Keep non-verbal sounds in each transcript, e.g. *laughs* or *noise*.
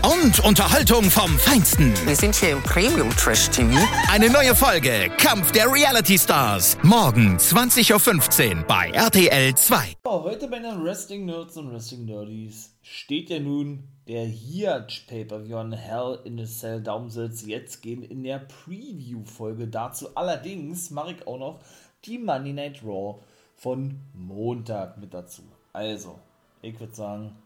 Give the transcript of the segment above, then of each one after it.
Und Unterhaltung vom Feinsten. Wir sind hier im Premium Trash TV. Eine neue Folge Kampf der Reality Stars. Morgen 20.15 Uhr bei RTL 2. Oh, heute bei den Wrestling Nerds und Wrestling Nerdies steht ja nun der Hiatch Pay-Per-View on Hell in the Cell Daumensitz jetzt gehen in der Preview-Folge. Dazu allerdings mache ich auch noch die Monday Night Raw von Montag mit dazu. Also, ich würde sagen,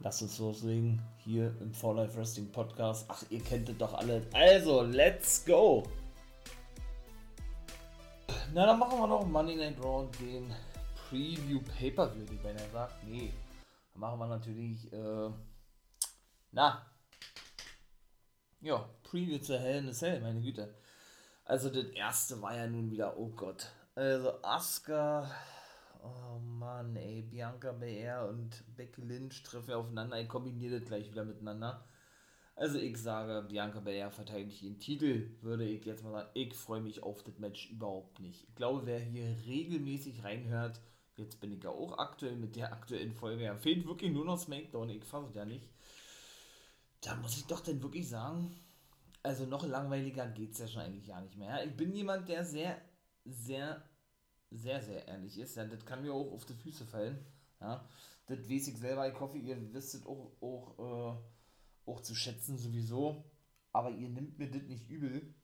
lasst uns loslegen hier im For Life Wrestling Podcast. Ach, ihr kennt es doch alle. Also, let's go! Na, dann machen wir noch Monday Night Raw und den Preview Pay-Per-View, die wenn er sagt, nee, dann machen wir natürlich, äh, na, ja, Preview zu Hell in a Cell, meine Güte. Also das erste war ja nun wieder, oh Gott. Also Asuka, oh Mann, ey, Bianca Belair und Becky Lynch treffen aufeinander. Ich kombiniere das gleich wieder miteinander. Also ich sage, Bianca Belair verteidigt ihren Titel, würde ich jetzt mal sagen, ich freue mich auf das Match überhaupt nicht. Ich glaube, wer hier regelmäßig reinhört, jetzt bin ich ja auch aktuell mit der aktuellen Folge, ja, fehlt wirklich nur noch SmackDown, ich fasse ja nicht. Da muss ich doch dann wirklich sagen, also noch langweiliger geht es ja schon eigentlich gar nicht mehr. Ich bin jemand, der sehr, sehr, sehr, sehr ehrlich ist. Ja, das kann mir auch auf die Füße fallen. Ja, das weiß ich selber. Ich hoffe, ihr wisst es auch, auch, äh, auch zu schätzen sowieso. Aber ihr nimmt mir das nicht übel,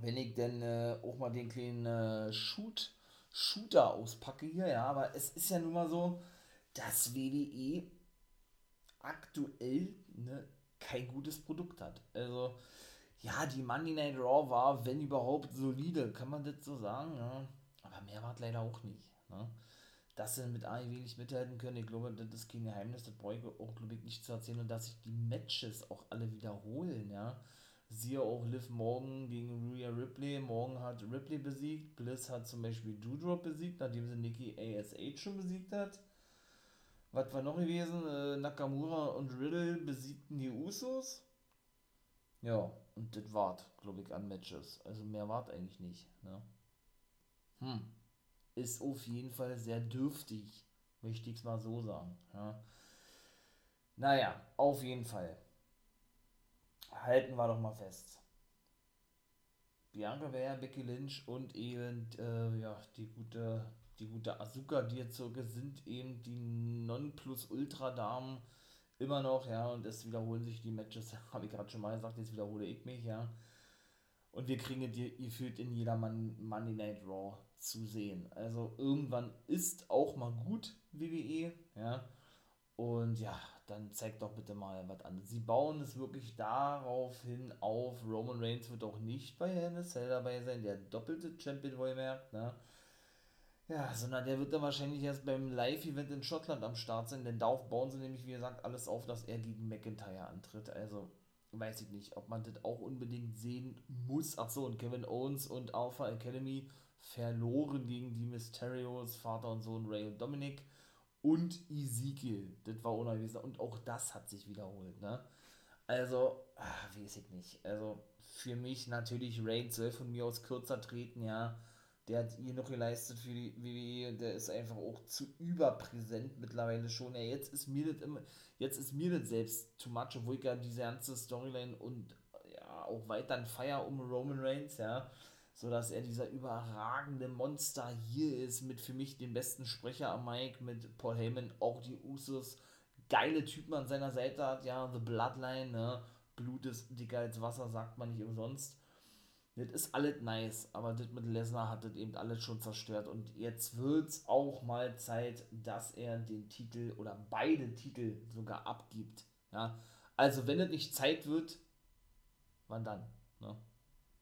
wenn ich denn äh, auch mal den kleinen äh, Shoot, Shooter auspacke hier. Ja, aber es ist ja nun mal so, dass WWE aktuell ne, kein gutes Produkt hat. Also, ja, die Monday Night Raw war, wenn überhaupt, solide, kann man das so sagen, ja. Aber mehr war leider auch nicht. Ne? Dass sie mit AEW nicht mithalten können, ich glaube, das ist kein Geheimnis, das brauche ich auch, glaube ich, nicht zu erzählen und dass sich die Matches auch alle wiederholen, ja. Siehe auch Liv Morgan gegen Rhea Ripley. Morgan hat Ripley besiegt. Bliss hat zum Beispiel Doudrop besiegt, nachdem sie Nikki ASH schon besiegt hat. Was war noch gewesen? Äh, Nakamura und Riddle besiegten die Usos. Ja, und das war's, glaube ich, an Matches. Also mehr war's eigentlich nicht. Ne? Hm. Ist auf jeden Fall sehr dürftig, möchte ich es mal so sagen. Ja. Naja, auf jeden Fall. Halten wir doch mal fest. Bianca Belair, Becky Lynch und eben äh, ja, die gute die gute Asuka, die jetzt sind eben die Nonplusultra-Damen immer noch, ja, und es wiederholen sich die Matches, *laughs* habe ich gerade schon mal gesagt, jetzt wiederhole ich mich, ja. Und wir kriegen die gefühlt in jeder Man Monday Night Raw zu sehen. Also irgendwann ist auch mal gut WWE, ja. Und ja, dann zeigt doch bitte mal was an. Sie bauen es wirklich darauf hin auf. Roman Reigns wird auch nicht bei Hell dabei sein, der doppelte Champion wohlmerkt, ne? Ja, sondern der wird dann wahrscheinlich erst beim Live-Event in Schottland am Start sein, denn darauf bauen sie nämlich, wie gesagt, alles auf, dass er gegen McIntyre antritt. Also, weiß ich nicht, ob man das auch unbedingt sehen muss. Achso, und Kevin Owens und Alpha Academy verloren gegen die Mysterios, Vater und Sohn Ray und Dominic und Ezekiel. Das war unangewiesen. Und auch das hat sich wiederholt, ne? Also, ach, weiß ich nicht. Also, für mich natürlich Ray soll von mir aus kürzer treten, ja der hat hier noch geleistet für die WWE, der ist einfach auch zu überpräsent mittlerweile schon. Ja, jetzt ist mir das immer, jetzt ist mir das selbst too much, obwohl ich ja diese ganze Storyline und ja, auch weiter ein Feier um Roman Reigns, ja, so dass er dieser überragende Monster hier ist, mit für mich dem besten Sprecher am Mike, mit Paul Heyman, auch die Usos, geile Typen an seiner Seite hat, ja, The Bloodline, ne, Blut ist dicker als Wasser, sagt man nicht umsonst. Das ist alles nice, aber das mit Lesnar hat das eben alles schon zerstört. Und jetzt wird es auch mal Zeit, dass er den Titel oder beide Titel sogar abgibt. Ja? Also, wenn es nicht Zeit wird, wann dann? Ne?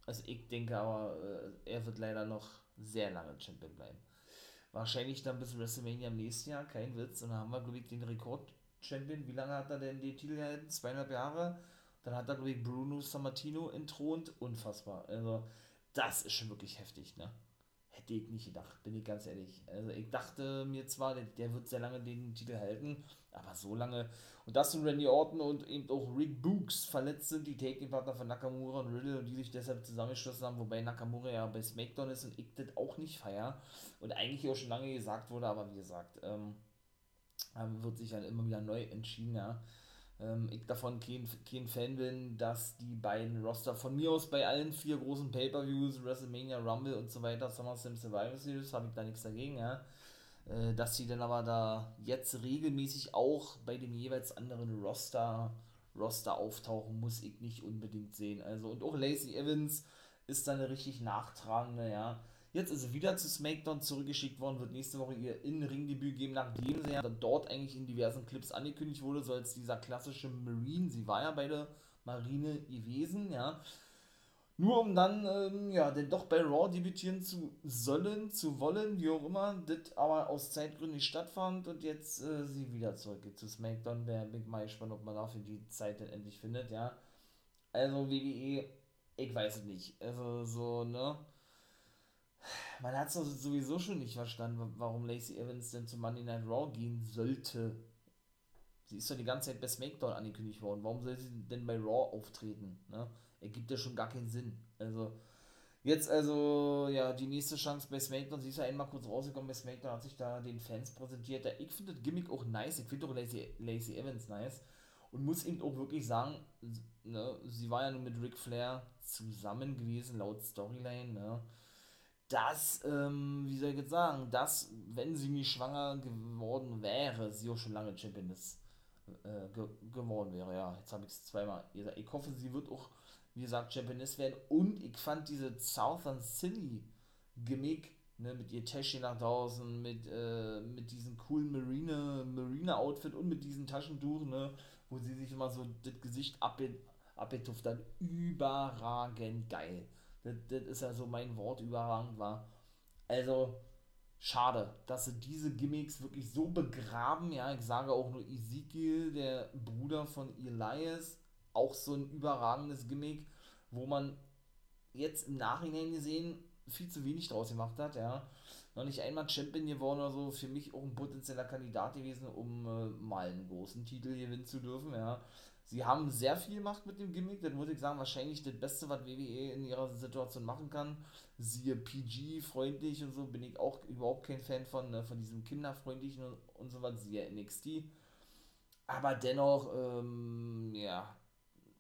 Also, ich denke aber, äh, er wird leider noch sehr lange Champion bleiben. Wahrscheinlich dann bis WrestleMania im nächsten Jahr, kein Witz. Und dann haben wir, glaube ich, den Rekord Champion. Wie lange hat er denn den Titel gehalten? Zweieinhalb Jahre. Dann hat er, glaube ich, Bruno Sammartino entthront. Unfassbar. Also, das ist schon wirklich heftig, ne? Hätte ich nicht gedacht, bin ich ganz ehrlich. Also, ich dachte mir zwar, der, der wird sehr lange den Titel halten, aber so lange. Und dass nun Randy Orton und eben auch Rick Books verletzt sind, die Taking-Partner von Nakamura und Riddle und die sich deshalb zusammengeschlossen haben, wobei Nakamura ja bei SmackDown ist und ich das auch nicht feier. Und eigentlich auch schon lange gesagt wurde, aber wie gesagt, ähm, wird sich dann immer wieder neu entschieden, ja. Ähm, ich davon kein, kein Fan bin, dass die beiden Roster von mir aus bei allen vier großen Pay-Per-Views, WrestleMania, Rumble und so weiter, SummerSlam Survivor Series, habe ich da nichts dagegen, ja. Äh, dass sie dann aber da jetzt regelmäßig auch bei dem jeweils anderen Roster, Roster auftauchen, muss ich nicht unbedingt sehen. Also, und auch Lacey Evans ist da eine richtig nachtragende, ja Jetzt ist sie wieder zu SmackDown zurückgeschickt worden, wird nächste Woche ihr In-Ring-Debüt geben, nachdem sie ja dort eigentlich in diversen Clips angekündigt wurde, so als dieser klassische Marine. Sie war ja bei der Marine gewesen, ja. Nur um dann, ähm, ja, denn doch bei Raw debütieren zu sollen, zu wollen, wie auch immer, das aber aus Zeitgründen nicht stattfand und jetzt äh, sie wieder zurückgeht zu SmackDown. Der Big mal gespannt, ob man dafür die Zeit dann endlich findet, ja. Also WWE, ich weiß es nicht. Also so, ne man hat es sowieso schon nicht verstanden, warum Lacey Evans denn zu Monday Night Raw gehen sollte. Sie ist doch die ganze Zeit bei SmackDown angekündigt worden. Warum soll sie denn bei Raw auftreten? Ne? Ergibt ja schon gar keinen Sinn. Also, jetzt also, ja, die nächste Chance bei SmackDown. Sie ist ja einmal kurz rausgekommen bei SmackDown, hat sich da den Fans präsentiert. Ich finde das Gimmick auch nice. Ich finde auch Lacey, Lacey Evans nice. Und muss eben auch wirklich sagen, ne, sie war ja nur mit Ric Flair zusammen gewesen, laut Storyline. Ne? Dass, ähm, wie soll ich jetzt sagen, dass, wenn sie nie schwanger geworden wäre, sie auch schon lange Championess äh, ge geworden wäre. Ja, jetzt habe ich es zweimal gesagt. Ich hoffe, sie wird auch, wie gesagt, Championess werden. Und ich fand diese Southern City Gimmick, ne, mit ihr Täschchen nach draußen, mit, äh, mit diesem coolen Marine, Marine Outfit und mit diesem Taschentuch, ne, wo sie sich immer so das Gesicht abgetupft hat, überragend geil. Das, das ist ja so mein Wort überragend war. Also, schade, dass sie diese Gimmicks wirklich so begraben. Ja, ich sage auch nur Ezekiel, der Bruder von Elias, auch so ein überragendes Gimmick, wo man jetzt im Nachhinein gesehen viel zu wenig draus gemacht hat, ja. Noch nicht einmal Champion geworden oder so, für mich auch ein potenzieller Kandidat gewesen, um äh, mal einen großen Titel gewinnen zu dürfen, ja. Sie haben sehr viel gemacht mit dem Gimmick, das muss ich sagen, wahrscheinlich das Beste, was WWE in ihrer Situation machen kann. Siehe PG, freundlich und so, bin ich auch überhaupt kein Fan von, ne, von diesem kinderfreundlichen und, und so was, siehe NXT. Aber dennoch, ähm, ja,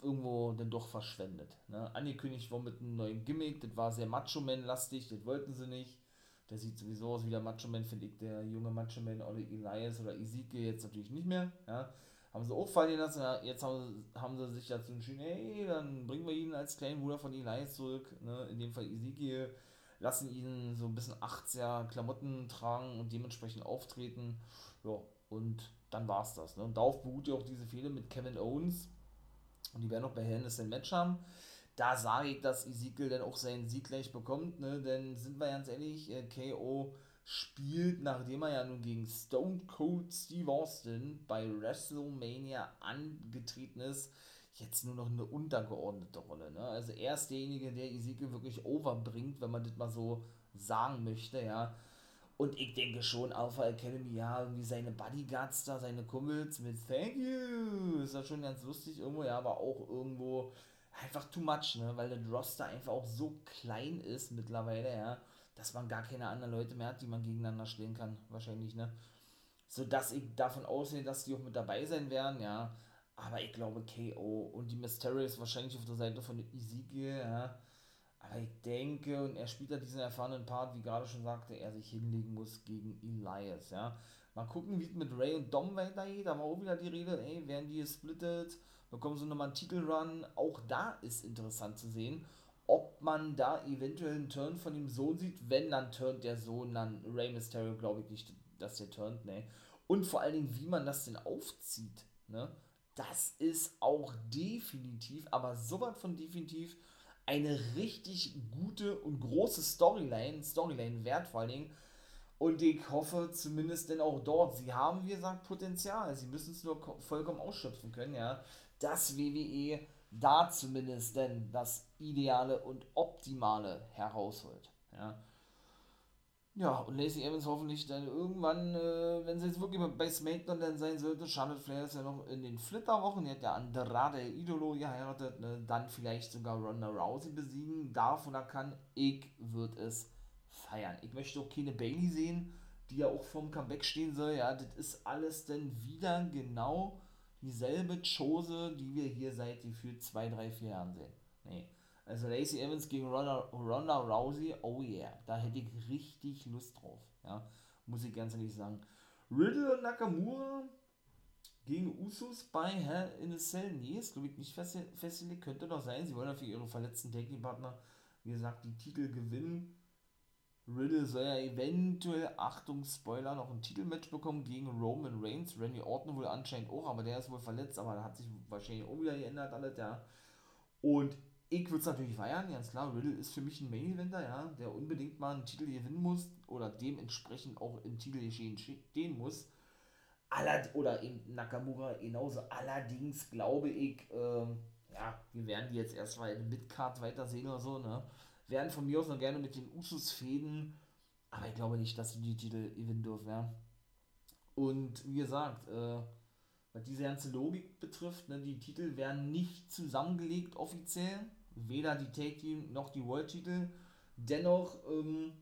irgendwo dann doch verschwendet. Ne? Angekündigt war mit einem neuen Gimmick, das war sehr Macho-Man-lastig, das wollten sie nicht. Der sieht sowieso aus wie der Macho-Man, finde ich, der junge Macho-Man oder Elias oder Ezekiel jetzt natürlich nicht mehr. Ja? Haben sie auch fallen lassen. Jetzt haben sie, haben sie sich dazu entschieden, hey, dann bringen wir ihn als kleinen Bruder von Elias zurück, ne? in dem Fall Ezekiel, lassen ihn so ein bisschen 80er Klamotten tragen und dementsprechend auftreten. Ja, und dann war es das. Ne? Und darauf beruht ja auch diese Fehler mit Kevin Owens. Und die werden auch bei Hell in ein Match haben. Da sage ich, dass Ezekiel dann auch seinen Sieg gleich bekommt, ne? denn sind wir ganz ehrlich, äh, KO spielt, nachdem er ja nun gegen Stone Cold Steve Austin bei WrestleMania angetreten ist, jetzt nur noch eine untergeordnete Rolle. Ne? Also er ist derjenige, der Ezekiel wirklich overbringt, wenn man das mal so sagen möchte, ja. Und ich denke schon, Alpha Academy, ja, irgendwie seine Bodyguards da, seine Kumpels mit Thank you, ist ja schon ganz lustig irgendwo, ja, aber auch irgendwo einfach too much, ne, weil der Roster einfach auch so klein ist mittlerweile, ja dass man gar keine anderen Leute mehr hat, die man gegeneinander stellen kann, wahrscheinlich, ne? So dass ich davon ausgehe, dass die auch mit dabei sein werden, ja. Aber ich glaube KO und die Mysterious wahrscheinlich auf der Seite von Ezekiel, ja. Aber ich denke, und er spielt da diesen erfahrenen Part, wie gerade schon sagte, er sich hinlegen muss gegen Elias, ja. Mal gucken, wie es mit Ray und Dom weitergeht. Da war auch wieder die Rede, ey, werden die gesplittet, bekommen sie nochmal einen Titelrun. Auch da ist interessant zu sehen ob man da eventuell einen Turn von dem Sohn sieht. Wenn, dann turnt der Sohn dann Rey Mysterio, glaube ich nicht, dass der turnt, ne. Und vor allen Dingen, wie man das denn aufzieht, ne. Das ist auch definitiv, aber sowas von definitiv eine richtig gute und große Storyline, Storyline wert vor allen Dingen. Und ich hoffe zumindest denn auch dort, sie haben, wie gesagt, Potenzial. Sie müssen es nur vollkommen ausschöpfen können, ja. Dass WWE da zumindest denn das Ideale und Optimale herausholt, ja. Ja, und Lacey Evans hoffentlich dann irgendwann, äh, wenn sie jetzt wirklich bei SmackDown dann sein sollte, Charlotte Flair ist ja noch in den Flitterwochen, die hat ja Andrade Idolo geheiratet, ne, dann vielleicht sogar Ronda Rousey besiegen darf oder kann. Ich würde es feiern. Ich möchte auch keine Bailey sehen, die ja auch vorm Comeback stehen soll. Ja, das ist alles dann wieder genau dieselbe Chose, die wir hier seit gefühlt 2, 3, 4 Jahren sehen. Nee. Also Lacey Evans gegen Ronda, Ronda Rousey, oh yeah, da hätte ich richtig Lust drauf. Ja, muss ich ganz ehrlich sagen. Riddle und Nakamura gegen Usos bei Hell in a Cell. Nee, ist glaube ich nicht festgelegt. Könnte doch sein. Sie wollen ja für ihre verletzten Taking-Partner, wie gesagt, die Titel gewinnen. Riddle soll ja eventuell, Achtung, Spoiler, noch ein Titelmatch bekommen gegen Roman Reigns. Randy Orton wohl anscheinend auch, aber der ist wohl verletzt, aber da hat sich wahrscheinlich auch wieder geändert alles, ja. Und ich würde es natürlich feiern, ganz klar. Riddle ist für mich ein Main-Eventer, ja, der unbedingt mal einen Titel gewinnen muss oder dementsprechend auch im Titelgeschehen stehen muss. Allerd oder eben Nakamura genauso. Allerdings glaube ich, äh, ja, wir werden die jetzt erstmal in Midcard weitersehen oder so, ne? Werden von mir aus noch gerne mit den Usus fäden, aber ich glaube nicht, dass sie die Titel gewinnen dürfen, ja. Und wie gesagt, äh, was diese ganze Logik betrifft, ne, die Titel werden nicht zusammengelegt offiziell, weder die Take Team noch die World Titel. Dennoch ähm,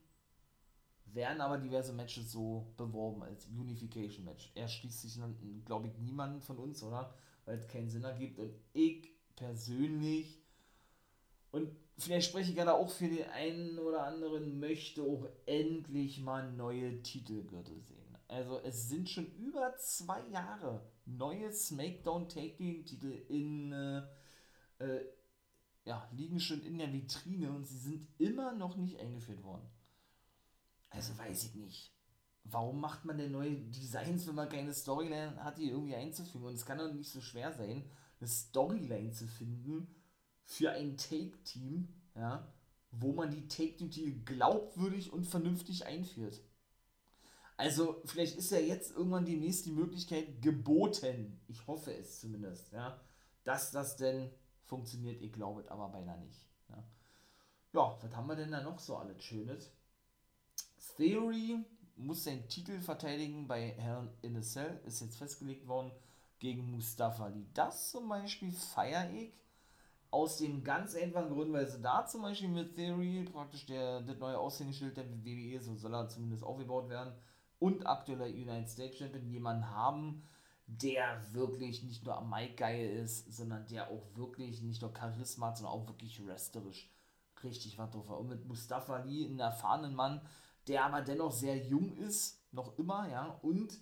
werden aber diverse Matches so beworben als Unification Match. Er schließt sich glaube ich, niemanden von uns, oder? Weil es keinen Sinn ergibt. Und ich persönlich, und vielleicht spreche ich gerade auch für den einen oder anderen, möchte auch endlich mal neue Titelgürtel sehen. Also es sind schon über zwei Jahre neue SmackDown Team Titel in äh, äh, ja, liegen schon in der Vitrine und sie sind immer noch nicht eingeführt worden. Also weiß ich nicht. Warum macht man denn neue Designs, wenn man keine Storyline hat, die irgendwie einzufügen? Und es kann doch nicht so schwer sein, eine Storyline zu finden für ein Take-Team, ja, wo man die Take-Team-Titel glaubwürdig und vernünftig einführt. Also, vielleicht ist ja jetzt irgendwann demnächst die Möglichkeit geboten, ich hoffe es zumindest, ja, dass das denn funktioniert. Ich glaube aber beinahe nicht. Ja. ja, was haben wir denn da noch so alles Schönes? Theory muss seinen Titel verteidigen bei Hell in a Cell, ist jetzt festgelegt worden gegen Mustafa Ali. Das zum Beispiel feiere ich aus dem ganz einfachen Grund, weil sie da zum Beispiel mit Theory praktisch der, das neue Aushängeschild der WWE, so soll er zumindest aufgebaut werden, und aktueller United States Champion jemanden haben, der wirklich nicht nur am Mic geil ist, sondern der auch wirklich nicht nur Charisma hat, sondern auch wirklich wrestlerisch richtig was drauf hat. Und mit Mustafa Ali, einen erfahrenen Mann, der aber dennoch sehr jung ist, noch immer, ja, und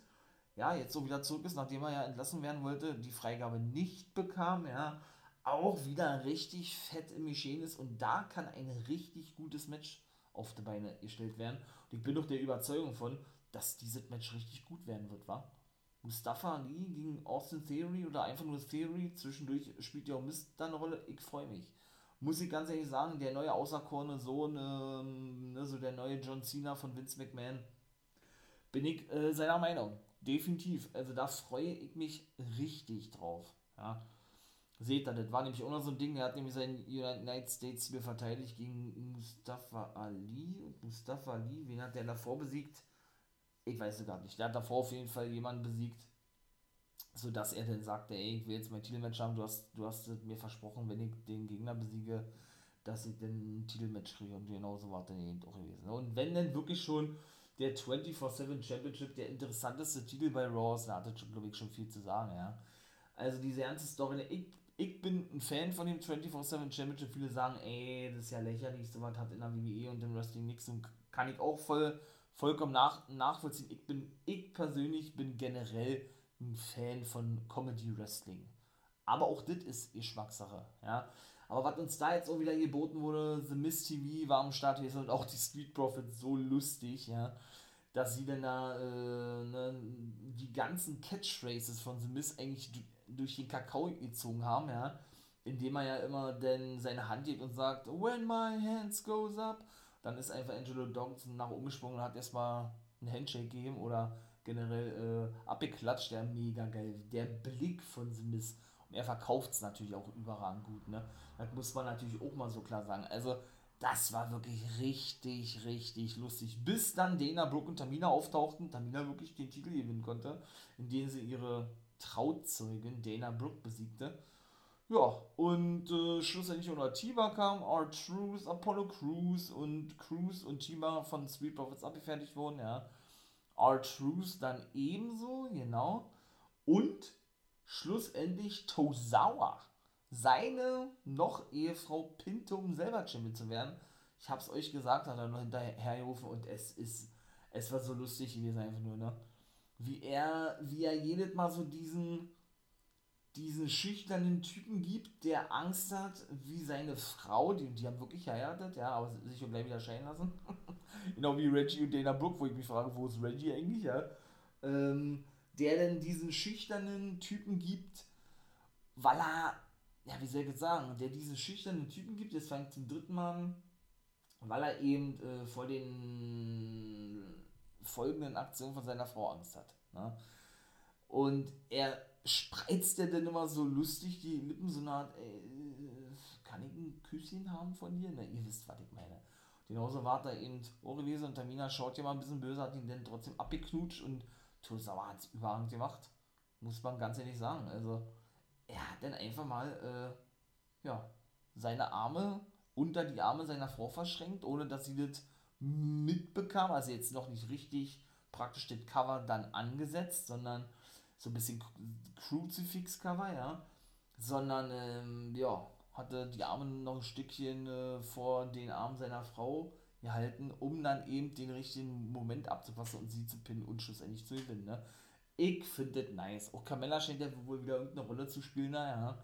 ja, jetzt so wieder zurück ist, nachdem er ja entlassen werden wollte, die Freigabe nicht bekam, ja, auch wieder richtig fett im Geschehen ist und da kann ein richtig gutes Match auf die Beine gestellt werden. Und ich bin doch der Überzeugung von, dass dieses Match richtig gut werden wird, wa? Mustafa Ali gegen Austin Theory oder einfach nur Theory, zwischendurch spielt ja auch Mist da eine Rolle, ich freue mich. Muss ich ganz ehrlich sagen, der neue auserkorene Sohn, ähm, ne, so der neue John Cena von Vince McMahon, bin ich äh, seiner Meinung. Definitiv. Also da freue ich mich richtig drauf. Ja. Seht ihr, das war nämlich auch noch so ein Ding, er hat nämlich seinen United States Titel verteidigt gegen Mustafa Ali. Und Mustafa Ali, wen hat der davor besiegt? Ich weiß es gar nicht. Der hat davor auf jeden Fall jemanden besiegt, sodass er dann sagte, ey, ich will jetzt mein Titelmatch haben, du hast, du hast mir versprochen, wenn ich den Gegner besiege, dass ich dann ein Titelmatch kriege und genau so war dann eben auch gewesen. Und wenn dann wirklich schon der 24-7 Championship der interessanteste Titel bei Raw ist, da hat das schon, glaube ich, schon viel zu sagen, ja. Also diese ganze Story, ich, ich bin ein Fan von dem 24-7 Championship. Viele sagen, ey, das ist ja lächerlich, sowas hat in der WWE und im Wrestling nichts und kann ich auch voll vollkommen nach, nachvollziehen. Ich bin, ich persönlich bin generell ein Fan von Comedy Wrestling. Aber auch das ist Geschmackssache, ja. Aber was uns da jetzt auch wieder geboten wurde, The Miss TV war am Start gewesen und auch die Street Profits so lustig, ja, dass sie dann da äh, ne, die ganzen Catchphrases von The Miss eigentlich durch den Kakao gezogen haben, ja, indem er ja immer dann seine Hand hebt und sagt, When my hands goes up, dann ist einfach Angelo Dawson nach umgesprungen und hat erstmal einen Handshake geben oder generell äh, abgeklatscht, der mega geil. Der Blick von Smith. Und er verkauft es natürlich auch überragend gut, ne? Das muss man natürlich auch mal so klar sagen. Also, das war wirklich richtig, richtig lustig. Bis dann Dana Brooke und Tamina auftauchten, Tamina wirklich den Titel gewinnen konnte, indem sie ihre Trauzeugin Dana Brooke besiegte. Ja, und äh, schlussendlich unter Tiba kam R-Truth, Apollo Crews und Crews und Tiba von Sweet Profits abgefertigt wurden, ja. R-Truth dann ebenso, genau. Und schlussendlich Tozawa, seine noch Ehefrau Pinto, um selber Champion zu werden. Ich hab's euch gesagt, hat er noch hinterhergerufen und es ist, es war so lustig gewesen einfach nur, ne? Wie er, wie er jedes Mal so diesen, diesen schüchternen Typen gibt, der Angst hat, wie seine Frau, die, die haben wirklich heiratet, ja, aber sich gleich wieder scheiden lassen. *laughs* genau wie Reggie und Dana Brooke, wo ich mich frage, wo ist Reggie eigentlich, ja? Ähm, der dann diesen schüchternen Typen gibt, weil er, ja, wie soll ich jetzt sagen, der diesen schüchternen Typen gibt, jetzt fängt zum dritten Mal weil er eben äh, vor den folgenden Aktionen von seiner Frau Angst hat. Ne? Und er spreizt ja dann immer so lustig die Lippen, so eine Art, ey, kann ich ein Küsschen haben von dir? Na, ihr wisst, was ich meine. Genauso war da eben gewesen und Tamina schaut ja mal ein bisschen böse, hat ihn dann trotzdem abgeknutscht und Tosawa hat es überragend gemacht. Muss man ganz ehrlich sagen. Also, er hat dann einfach mal, äh, ja, seine Arme unter die Arme seiner Frau verschränkt, ohne dass sie das mitbekam. Also jetzt noch nicht richtig praktisch das Cover dann angesetzt, sondern so ein bisschen Crucifix-Cover, ja, sondern, ähm, ja, hatte die Arme noch ein Stückchen äh, vor den Armen seiner Frau gehalten, um dann eben den richtigen Moment abzupassen und sie zu pinnen und schlussendlich zu gewinnen, ne. Ich finde das nice. Auch Carmella scheint ja wohl wieder irgendeine Rolle zu spielen, naja,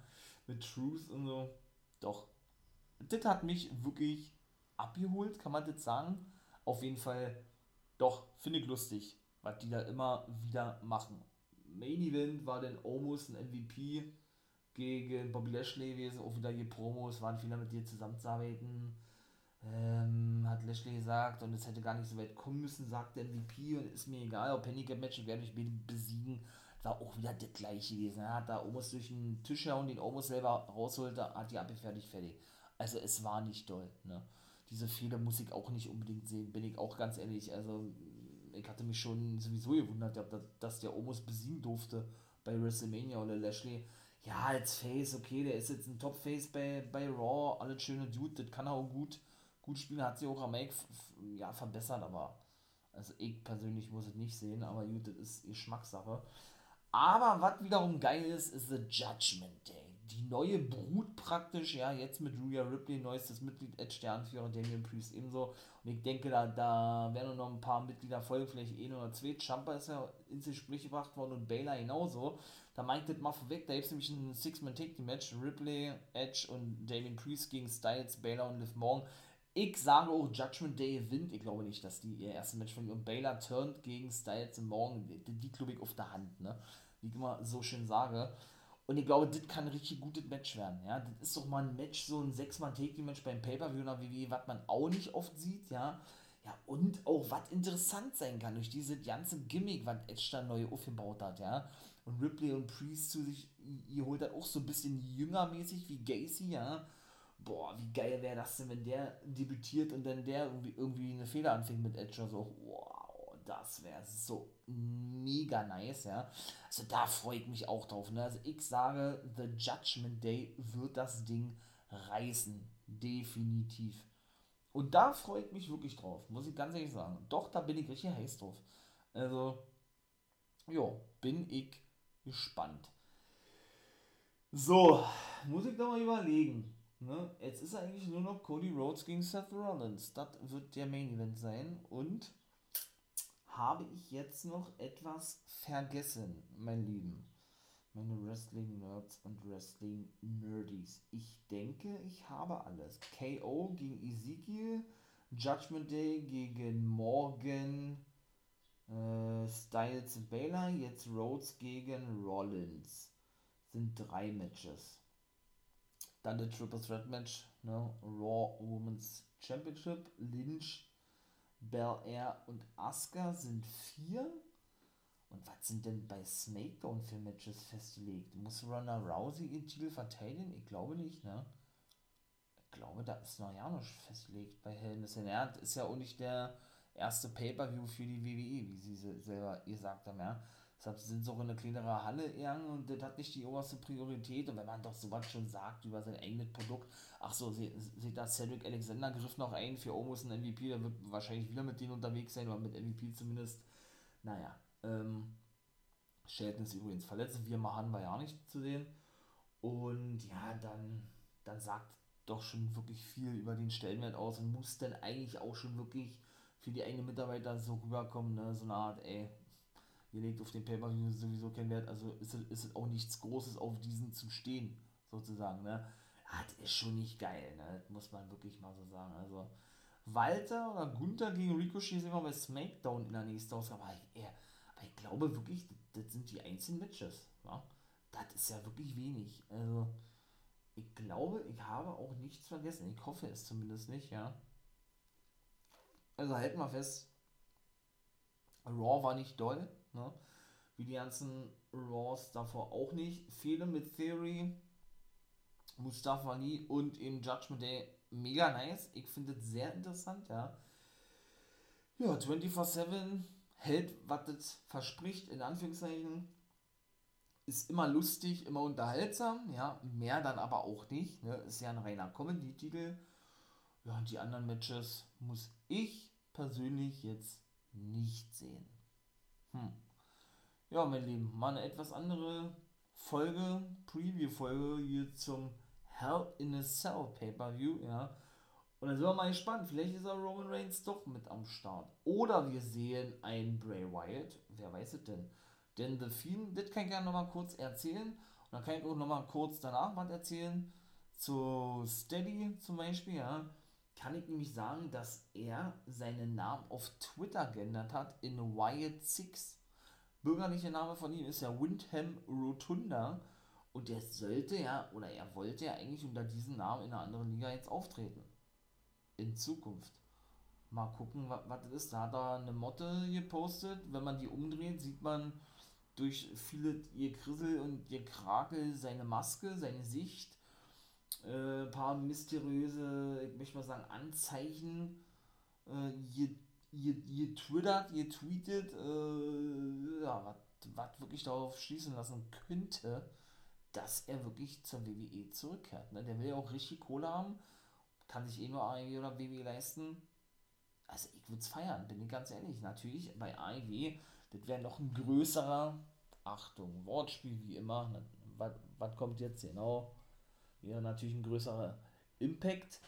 mit Truth und so. Doch, das hat mich wirklich abgeholt, kann man das sagen. Auf jeden Fall, doch, finde ich lustig, was die da immer wieder machen. Main Event war dann almost ein MVP gegen Bobby Lashley gewesen, auch wieder hier Promos, waren viele mit dir zusammenzuarbeiten. Ähm, hat Lashley gesagt, und es hätte gar nicht so weit kommen müssen, sagt der MVP, und ist mir egal, ob Handicap-Match, ich werde mich besiegen. War auch wieder das gleiche gewesen. Er hat da Omos durch den Tisch und den Omos selber rausholte, hat die abgefertigt, fertig. Also es war nicht doll. Ne? Diese Fehler muss ich auch nicht unbedingt sehen, bin ich auch ganz ehrlich. Also ich hatte mich schon sowieso gewundert, dass der Omos besiegen durfte bei WrestleMania oder Lashley. Ja, als Face, okay, der ist jetzt ein Top-Face bei, bei Raw, alles schöne Dude, das kann er auch gut, gut spielen, hat sich auch am Make ja, verbessert, aber also ich persönlich muss es nicht sehen, aber gut, das ist Geschmackssache. Aber was wiederum geil ist, ist The Judgment Day die neue Brut praktisch, ja, jetzt mit Rhea Ripley, neuestes Mitglied, Edge, der Anführer, Damian Priest ebenso. Und ich denke, da, da werden noch ein paar Mitglieder folgen, vielleicht eh oder zwei. Champa ist ja ins Gespräch gebracht worden und Baylor genauso. Da meint das mal vorweg, da gibt es nämlich ein Six-Man-Take-Match, Ripley, Edge und Damian Priest gegen Styles, Baylor und Liv Morgan. Ich sage auch, Judgment Day gewinnt. Ich glaube nicht, dass die ihr erstes Match von ihr und Baylor turnt gegen Styles und Morgan. Die, die glaube ich auf der Hand, ne? Wie ich immer so schön sage. Und ich glaube, das kann ein richtig gutes Match werden. Ja, das ist doch mal ein Match, so ein 6-Mann-Take-Match beim Pay-Per-View oder WWE, was man auch nicht oft sieht, ja. Ja, und auch was interessant sein kann durch diese ganze Gimmick, was Edge da neu aufgebaut hat, ja. Und Ripley und Priest zu sich, ihr holt das auch so ein bisschen jüngermäßig wie Gacy, ja. Boah, wie geil wäre das denn, wenn der debütiert und dann der irgendwie, irgendwie eine Fehler anfängt mit Edge oder so. Wow das wäre so mega nice, ja. Also da freue ich mich auch drauf. Ne? Also ich sage, The Judgment Day wird das Ding reißen. Definitiv. Und da freue ich mich wirklich drauf, muss ich ganz ehrlich sagen. Doch, da bin ich richtig heiß drauf. Also, jo, bin ich gespannt. So, muss ich doch mal überlegen. Ne? Jetzt ist eigentlich nur noch Cody Rhodes gegen Seth Rollins. Das wird der Main Event sein. Und habe ich jetzt noch etwas vergessen, mein Lieben? Meine Wrestling-Nerds und Wrestling-Nerdies. Ich denke, ich habe alles. KO gegen Ezekiel, Judgment Day gegen Morgan, äh, Styles Baylor, jetzt Rhodes gegen Rollins. Sind drei Matches. Dann der Triple Threat Match, ne? Raw Women's Championship, Lynch Bel Air und Asuka sind vier. Und was sind denn bei SmackDown für Matches festgelegt? Muss Ronda Rousey ihren Titel verteidigen? Ich glaube nicht, ne? Ich glaube, da ist noch ja nicht festgelegt bei Hell in ist ja auch nicht der erste Pay-Per-View für die WWE, wie sie selber gesagt haben, ja. Deshalb sind sie auch in eine kleinere Halle eher und das hat nicht die oberste Priorität. Und wenn man doch sowas schon sagt über sein eigenes Produkt, ach so, sieht da Cedric Alexander griff noch ein für almost ein MVP, der wird wahrscheinlich wieder mit denen unterwegs sein, oder mit MVP zumindest. Naja, ähm, Shelton ist übrigens verletzt, wir machen wir ja nicht zu sehen. Und ja, dann, dann sagt doch schon wirklich viel über den Stellenwert aus und muss dann eigentlich auch schon wirklich für die eigenen Mitarbeiter so rüberkommen, ne? so eine Art, ey, ihr legt auf den Pay-Per-View sowieso keinen Wert, also ist es, ist auch nichts Großes, auf diesen zu stehen, sozusagen, ne? Ja, das ist schon nicht geil, ne? Das muss man wirklich mal so sagen, also Walter oder Gunther gegen Ricochet sehen wir bei SmackDown in der nächsten Ausgabe, aber ich, aber ich glaube wirklich, das, das sind die einzigen Matches, ja? Das ist ja wirklich wenig, also ich glaube, ich habe auch nichts vergessen, ich hoffe es zumindest nicht, ja? Also halten wir fest, Raw war nicht doll, ne? Wie die ganzen Raws davor auch nicht. Fehler mit Theory, Mustafa Ali und im Judgment Day mega nice. Ich finde es sehr interessant, ja. Ja, 24-7 hält, was es verspricht, in Anführungszeichen. Ist immer lustig, immer unterhaltsam, ja. Mehr dann aber auch nicht, ne? Ist ja ein reiner Comedy-Titel. Ja, und die anderen Matches muss ich persönlich jetzt nicht sehen. Hm. Ja, mein Lieben, mal eine etwas andere Folge, Preview-Folge hier zum Hell in a Cell Pay-Per-View, ja. Und dann sind wir mal gespannt, vielleicht ist er Roman Reigns doch mit am Start. Oder wir sehen einen Bray Wyatt, wer weiß es denn. Denn The Fiend, das kann ich gerne nochmal kurz erzählen. Und dann kann ich auch nochmal kurz danach was erzählen. Zu Steady zum Beispiel, ja kann ich nämlich sagen, dass er seinen Namen auf Twitter geändert hat in Wyatt Six. Bürgerlicher Name von ihm ist ja Windham Rotunda und der sollte ja, oder er wollte ja eigentlich unter diesem Namen in einer anderen Liga jetzt auftreten. In Zukunft. Mal gucken, was das ist. Da hat er eine Motte gepostet. Wenn man die umdreht, sieht man durch viele ihr Krissel und ihr Krakel seine Maske, seine Sicht äh, paar mysteriöse, ich möchte mal sagen, Anzeichen äh, je, je, je twittert, je tweetet, äh, ja, was wirklich darauf schließen lassen könnte, dass er wirklich zur WWE zurückkehrt. Ne? Der will ja auch richtig Kohle haben, kann sich eh nur AEW oder WWE leisten. Also ich würde es feiern, bin ich ganz ehrlich. Natürlich bei AEW, das wäre noch ein größerer, Achtung, Wortspiel wie immer. Ne? Was kommt jetzt genau? wäre natürlich ein größerer Impact.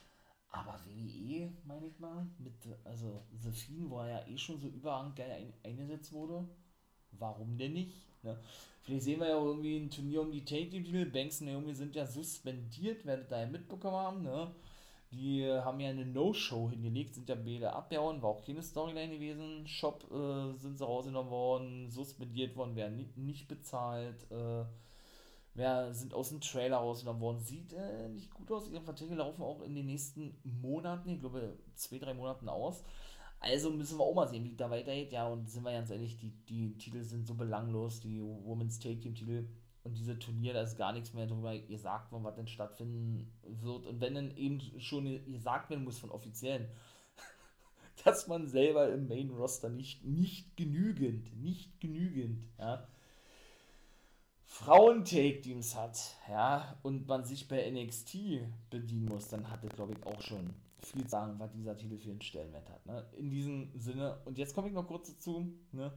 Aber WWE, meine ich mal, mit, also The Fiend, wo er ja eh schon so überhang geil ein, eingesetzt wurde, warum denn nicht? Ne? Vielleicht sehen wir ja irgendwie ein Turnier um die Take Team Titel. Banks und Naomi sind ja suspendiert, werdet ihr ja mitbekommen haben. Ne? Die haben ja eine No-Show hingelegt, sind ja beide abgehauen, war auch keine Storyline gewesen. Shop äh, sind sie rausgenommen worden, suspendiert worden, werden nicht bezahlt. Äh, Wer sind aus dem Trailer rausgenommen worden. Sieht äh, nicht gut aus. Ihre Verträge laufen auch in den nächsten Monaten, ich glaube zwei, drei Monaten aus. Also müssen wir auch mal sehen, wie da weitergeht. Ja, und sind wir ganz ehrlich, die, die Titel sind so belanglos, die Women's Take Team Titel und diese Turnier, da ist gar nichts mehr darüber gesagt worden, was denn stattfinden wird. Und wenn dann eben schon gesagt werden muss von Offiziellen, *laughs* dass man selber im Main Roster nicht, nicht genügend, nicht genügend, ja, Frauen-Take-Teams hat, ja, und man sich bei NXT bedienen muss, dann hat er, glaube ich, auch schon viel zu sagen, was dieser Titel für einen Stellenwert hat. Ne? In diesem Sinne, und jetzt komme ich noch kurz dazu, ne,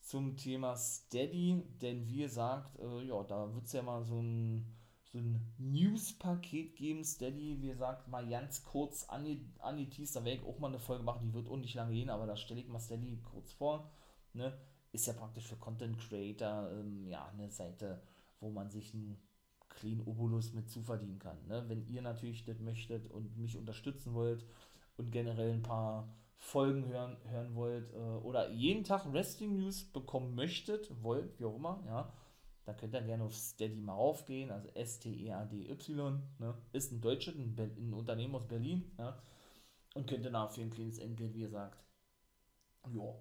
zum Thema Steady, denn wie gesagt, äh, ja, da wird es ja mal so ein, so ein News-Paket geben, Steady, wie gesagt, mal ganz kurz angeteased, da werde ich auch mal eine Folge machen, die wird auch nicht lange gehen, aber da stelle ich mal Steady kurz vor, ne, ist ja praktisch für Content Creator ähm, ja, eine Seite, wo man sich einen Clean Obolus mit zuverdienen kann. Ne? Wenn ihr natürlich das möchtet und mich unterstützen wollt und generell ein paar Folgen hören, hören wollt äh, oder jeden Tag Wrestling News bekommen möchtet, wollt, wie auch immer, ja, dann könnt ihr gerne auf Steady mal aufgehen, also S-T-E-A-D-Y, ne? ist ein Deutscher, ein, ein, Unternehmen aus Berlin, ja, und könnt ihr nach für ein kleines Entgelt, wie gesagt, ja,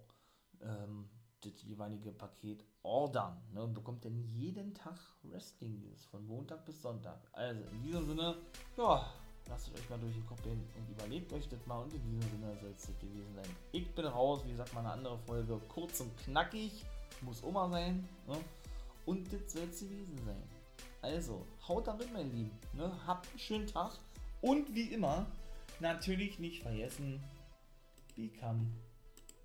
ähm, das jeweilige Paket ordern. Ne, und bekommt dann jeden Tag Wrestling News von Montag bis Sonntag. Also in diesem Sinne, ja, lasst euch mal durch den Kopf gehen und überlegt euch das mal. Und in diesem Sinne soll es das gewesen sein. Ich bin raus, wie gesagt, mal eine andere Folge. Kurz und knackig, muss Oma sein. Ne? Und das soll es gewesen sein. Also, haut da rein, mein Lieben. Ne? Habt einen schönen Tag. Und wie immer, natürlich nicht vergessen, become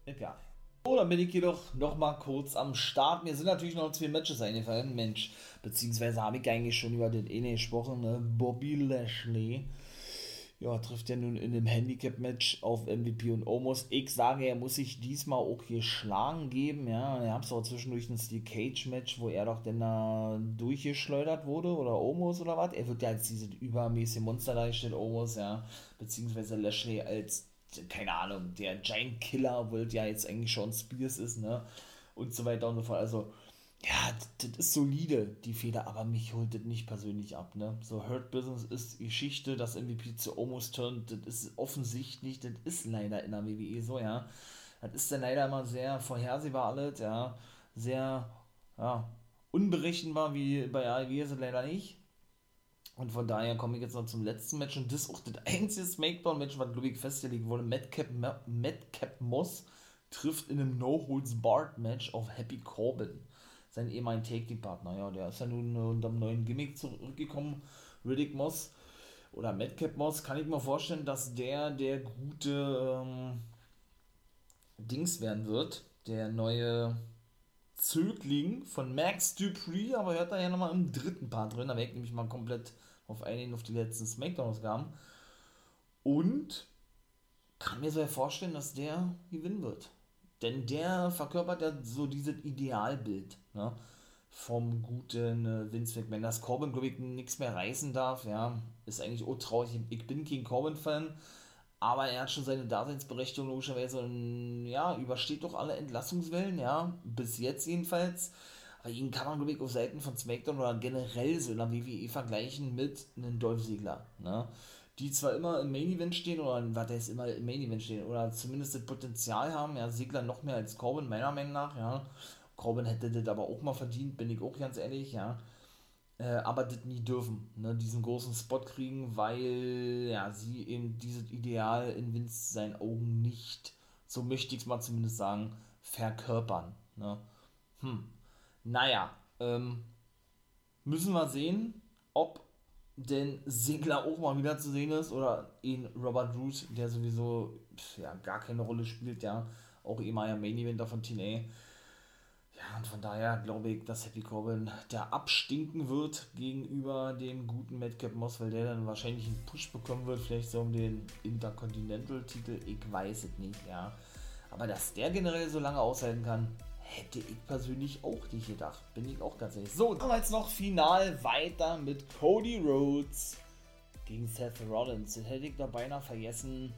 a guy. So, dann bin ich jedoch noch mal kurz am Start. Mir sind natürlich noch zwei Matches eingefallen. Mensch, beziehungsweise habe ich eigentlich schon über den eine gesprochen, ne? Bobby Lashley. Ja, trifft ja nun in dem Handicap-Match auf MVP und Omos. Ich sage, er muss sich diesmal auch geschlagen geben. Ja, er hat es auch zwischendurch ein Steel Cage-Match, wo er doch dann da durchgeschleudert wurde oder Omos oder was. Er wird ja als diese übermäßige Monster dargestellt, Omos, ja, beziehungsweise Lashley als keine Ahnung, der Giant Killer, obwohl ja jetzt eigentlich schon Spears ist, ne? Und so weiter und so fort. Also, ja, das ist solide, die Feder, aber mich holt das nicht persönlich ab, ne? So, Hurt Business ist Geschichte, das MVP zu Almost Turn, das ist offensichtlich, das ist leider in der WWE so, ja. Das ist dann leider immer sehr vorhersehbar alles, ja. Sehr, ja, unberechenbar, wie bei AEW ist es leider nicht. Und von daher komme ich jetzt noch zum letzten Match und das ist auch das einzige Smackdown-Match, was ich festgelegt wurde. Madcap, Madcap Moss trifft in einem No-Holds-Barred-Match auf Happy Corbin, sein ehemaligen Take-Team-Partner. Ja, der ist ja nun unter einem neuen Gimmick zurückgekommen, Riddick Moss oder Madcap Moss. Kann ich mir vorstellen, dass der der gute ähm, Dings werden wird, der neue Zögling von Max Dupree, aber hört da ja nochmal im dritten Part drin. Da werde ich nämlich mal komplett auf einigen auf die letzten Smackdown-Ausgaben. Und kann mir so vorstellen, dass der gewinnen wird. Denn der verkörpert ja so dieses Idealbild ne, vom guten äh, Vince McMahon. Dass Corbin, glaube ich, nichts mehr reißen darf, ja, ist eigentlich traurig. Ich bin kein Corbin-Fan, aber er hat schon seine Daseinsberechtigung logischerweise und ja, übersteht doch alle Entlassungswellen, ja, bis jetzt jedenfalls. Aber ihn kann man, glaube ich, auf Seiten von SmackDown oder generell so in der WWE vergleichen mit einem Dolph Ziggler, ne? Die zwar immer im Main Event stehen oder was heißt immer im Main Event stehen oder zumindest das Potenzial haben, ja, Ziggler noch mehr als Corbin, meiner Meinung nach, ja. Corbin hätte das aber auch mal verdient, bin ich auch ganz ehrlich, ja äh, aber das nie dürfen, ne, diesen großen Spot kriegen, weil ja, sie eben dieses Ideal in Vince seinen Augen nicht, so möchte ich es mal zumindest sagen, verkörpern. Ne? Hm. Naja, ähm, müssen wir sehen, ob denn Segler auch mal wieder zu sehen ist oder ihn Robert Root, der sowieso pf, ja, gar keine Rolle spielt, ja, auch ehemaliger Main Eventer von TNA ja, und von daher glaube ich, dass Happy Corbin der abstinken wird gegenüber dem guten Madcap Moss, weil der dann wahrscheinlich einen Push bekommen wird, vielleicht so um den Intercontinental-Titel. Ich weiß es nicht, ja. Aber dass der generell so lange aushalten kann, hätte ich persönlich auch nicht gedacht. Bin ich auch ganz ehrlich. So, dann jetzt noch final weiter mit Cody Rhodes gegen Seth Rollins. Den hätte ich da beinahe vergessen.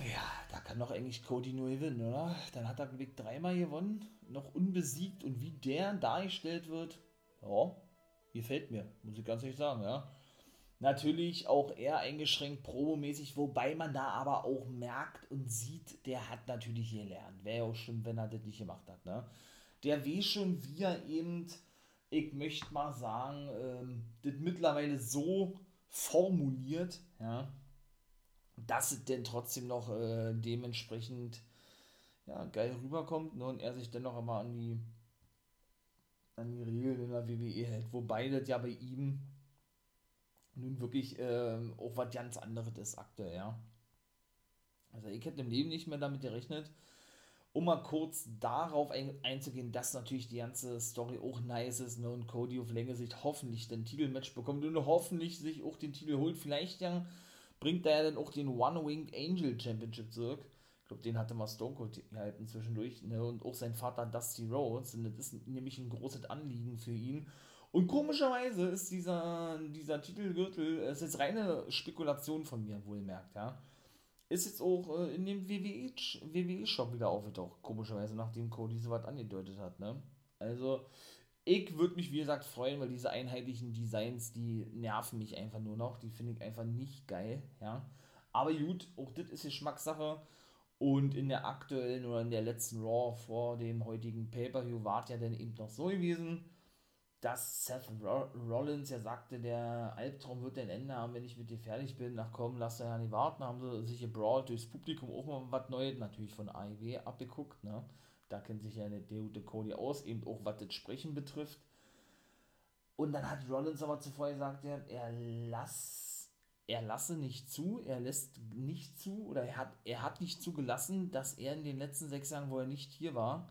Ja, da kann doch eigentlich Cody nur gewinnen, oder? Dann hat er, ich, dreimal gewonnen, noch unbesiegt und wie der dargestellt wird, ja, gefällt mir, muss ich ganz ehrlich sagen, ja. Natürlich auch eher eingeschränkt promomäßig, wobei man da aber auch merkt und sieht, der hat natürlich gelernt. Wäre ja auch schlimm, wenn er das nicht gemacht hat, ne? Der weiß schon, wie eben, ich möchte mal sagen, ähm, das mittlerweile so formuliert, ja, dass es denn trotzdem noch äh, dementsprechend ja, geil rüberkommt ne, und er sich dennoch immer an die, an die Regeln in der WWE hält. Wobei das ja bei ihm nun wirklich äh, auch was ganz anderes ist aktuell, ja. Also ich hätte im Leben nicht mehr damit gerechnet, um mal kurz darauf ein, einzugehen, dass natürlich die ganze Story auch nice ist ne, und Cody auf Länge sich hoffentlich den Titelmatch bekommt und hoffentlich sich auch den Titel holt. Vielleicht ja bringt er ja dann auch den One-Winged Angel Championship zurück. Ich glaube, den hatte mal Stone Cold gehalten zwischendurch. Ne? Und auch sein Vater Dusty Rhodes. Und das ist nämlich ein großes Anliegen für ihn. Und komischerweise ist dieser, dieser Titelgürtel, ist jetzt reine Spekulation von mir, wohlmerkt, ja. Ist jetzt auch äh, in dem WWE-Shop WWE wieder aufgetaucht, komischerweise, nachdem Cody so was angedeutet hat, ne? Also, ich würde mich, wie gesagt, freuen, weil diese einheitlichen Designs, die nerven mich einfach nur noch. Die finde ich einfach nicht geil, ja. Aber gut, auch das ist Geschmackssache. Und in der aktuellen oder in der letzten Raw vor dem heutigen Pay-Per-View war es ja dann eben noch so gewesen, dass Seth Rollins ja sagte, der Albtraum wird ein Ende haben, wenn ich mit dir fertig bin. Ach komm, lass da ja nicht warten. Haben sie sich gebrawlt durchs Publikum auch mal was Neues, natürlich von AEW abgeguckt. Ne? Da kennt sich ja der gute Cody aus, eben auch was das Sprechen betrifft. Und dann hat Rollins aber zuvor gesagt, er, er, lass, er lasse nicht zu, er lässt nicht zu, oder er hat, er hat nicht zugelassen, dass er in den letzten sechs Jahren, wo er nicht hier war,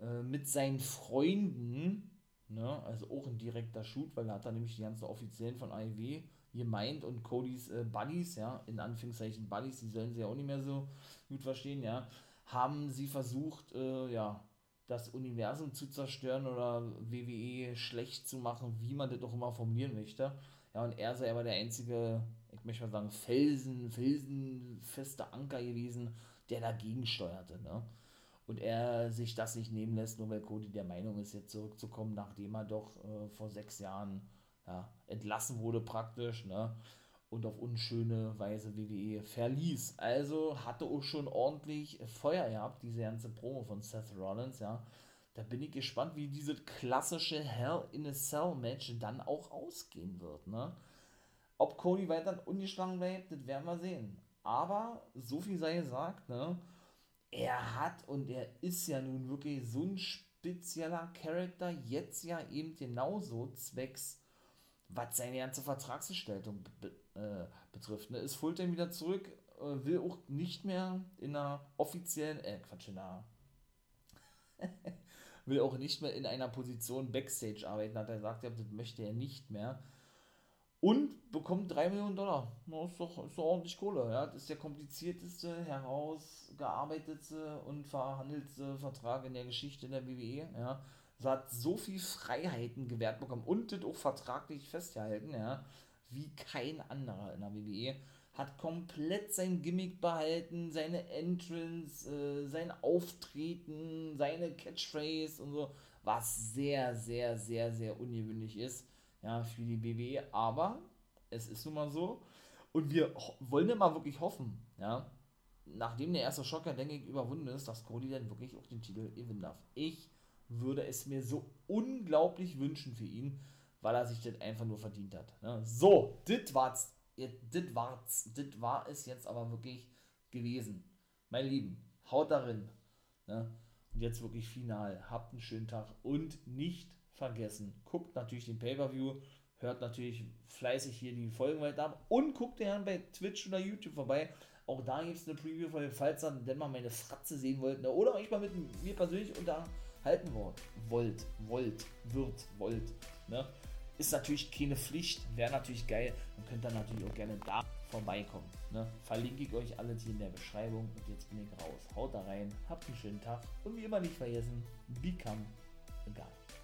äh, mit seinen Freunden Ne? Also auch ein direkter Shoot, weil er hat da nämlich die ganzen Offiziellen von AEW gemeint und Codys äh, Buddies, ja, in Anführungszeichen Buddies, die sollen sie ja auch nicht mehr so gut verstehen, ja, haben sie versucht, äh, ja, das Universum zu zerstören oder WWE schlecht zu machen, wie man das auch immer formulieren möchte. Ja, und er sei aber der einzige, ich möchte mal sagen, Felsen, felsenfeste Anker gewesen, der dagegen steuerte, ne? Und er sich das nicht nehmen lässt, nur weil Cody der Meinung ist, jetzt zurückzukommen, nachdem er doch äh, vor sechs Jahren ja, entlassen wurde praktisch, ne? Und auf unschöne Weise WWE verließ. Also hatte auch schon ordentlich Feuer gehabt, diese ganze Promo von Seth Rollins, ja. Da bin ich gespannt, wie dieses klassische Hell in a Cell Match dann auch ausgehen wird, ne? Ob Cody weiter ungeschlagen bleibt, das werden wir sehen. Aber so viel sei gesagt, ne? Er hat und er ist ja nun wirklich so ein spezieller Charakter, jetzt ja eben genauso zwecks, was seine ganze Vertragsgestaltung be äh, betrifft. Ne? Ist Fulton wieder zurück, äh, will auch nicht mehr in einer offiziellen, äh, Quatsch, in einer, *laughs* will auch nicht mehr in einer Position Backstage arbeiten, hat er gesagt, das möchte er nicht mehr und bekommt 3 Millionen Dollar. Das ist doch, ist doch ordentlich Kohle. Ja? Das ist der komplizierteste, herausgearbeitete und verhandelte Vertrag in der Geschichte der WWE. Ja? Es hat so viel Freiheiten gewährt bekommen und das auch vertraglich festgehalten, ja? wie kein anderer in der WWE. Hat komplett sein Gimmick behalten, seine Entrance, äh, sein Auftreten, seine Catchphrase und so, was sehr, sehr, sehr, sehr ungewöhnlich ist ja, für die BW, aber es ist nun mal so. Und wir wollen mal wirklich hoffen, ja, nachdem der erste Schocker, denke ich, überwunden ist, dass Cody dann wirklich auch den Titel gewinnen darf. Ich würde es mir so unglaublich wünschen für ihn, weil er sich das einfach nur verdient hat. Ne? So, das war's. Das war's. Das war es jetzt aber wirklich gewesen. Mein Lieben, haut darin. Ne? Und jetzt wirklich final. Habt einen schönen Tag und nicht vergessen. Guckt natürlich den Pay-Per-View, hört natürlich fleißig hier die Folgen weiter und guckt gerne bei Twitch oder YouTube vorbei. Auch da gibt es eine Preview, falls ihr denn mal meine Fratze sehen wollt ne? oder euch mal mit mir persönlich unterhalten wollt, wollt, wollt, wird, wollt. Ne? Ist natürlich keine Pflicht, wäre natürlich geil und könnt dann natürlich auch gerne da vorbeikommen. Ne? Verlinke ich euch alles hier in der Beschreibung und jetzt bin ich raus. Haut da rein, habt einen schönen Tag und wie immer nicht vergessen, become a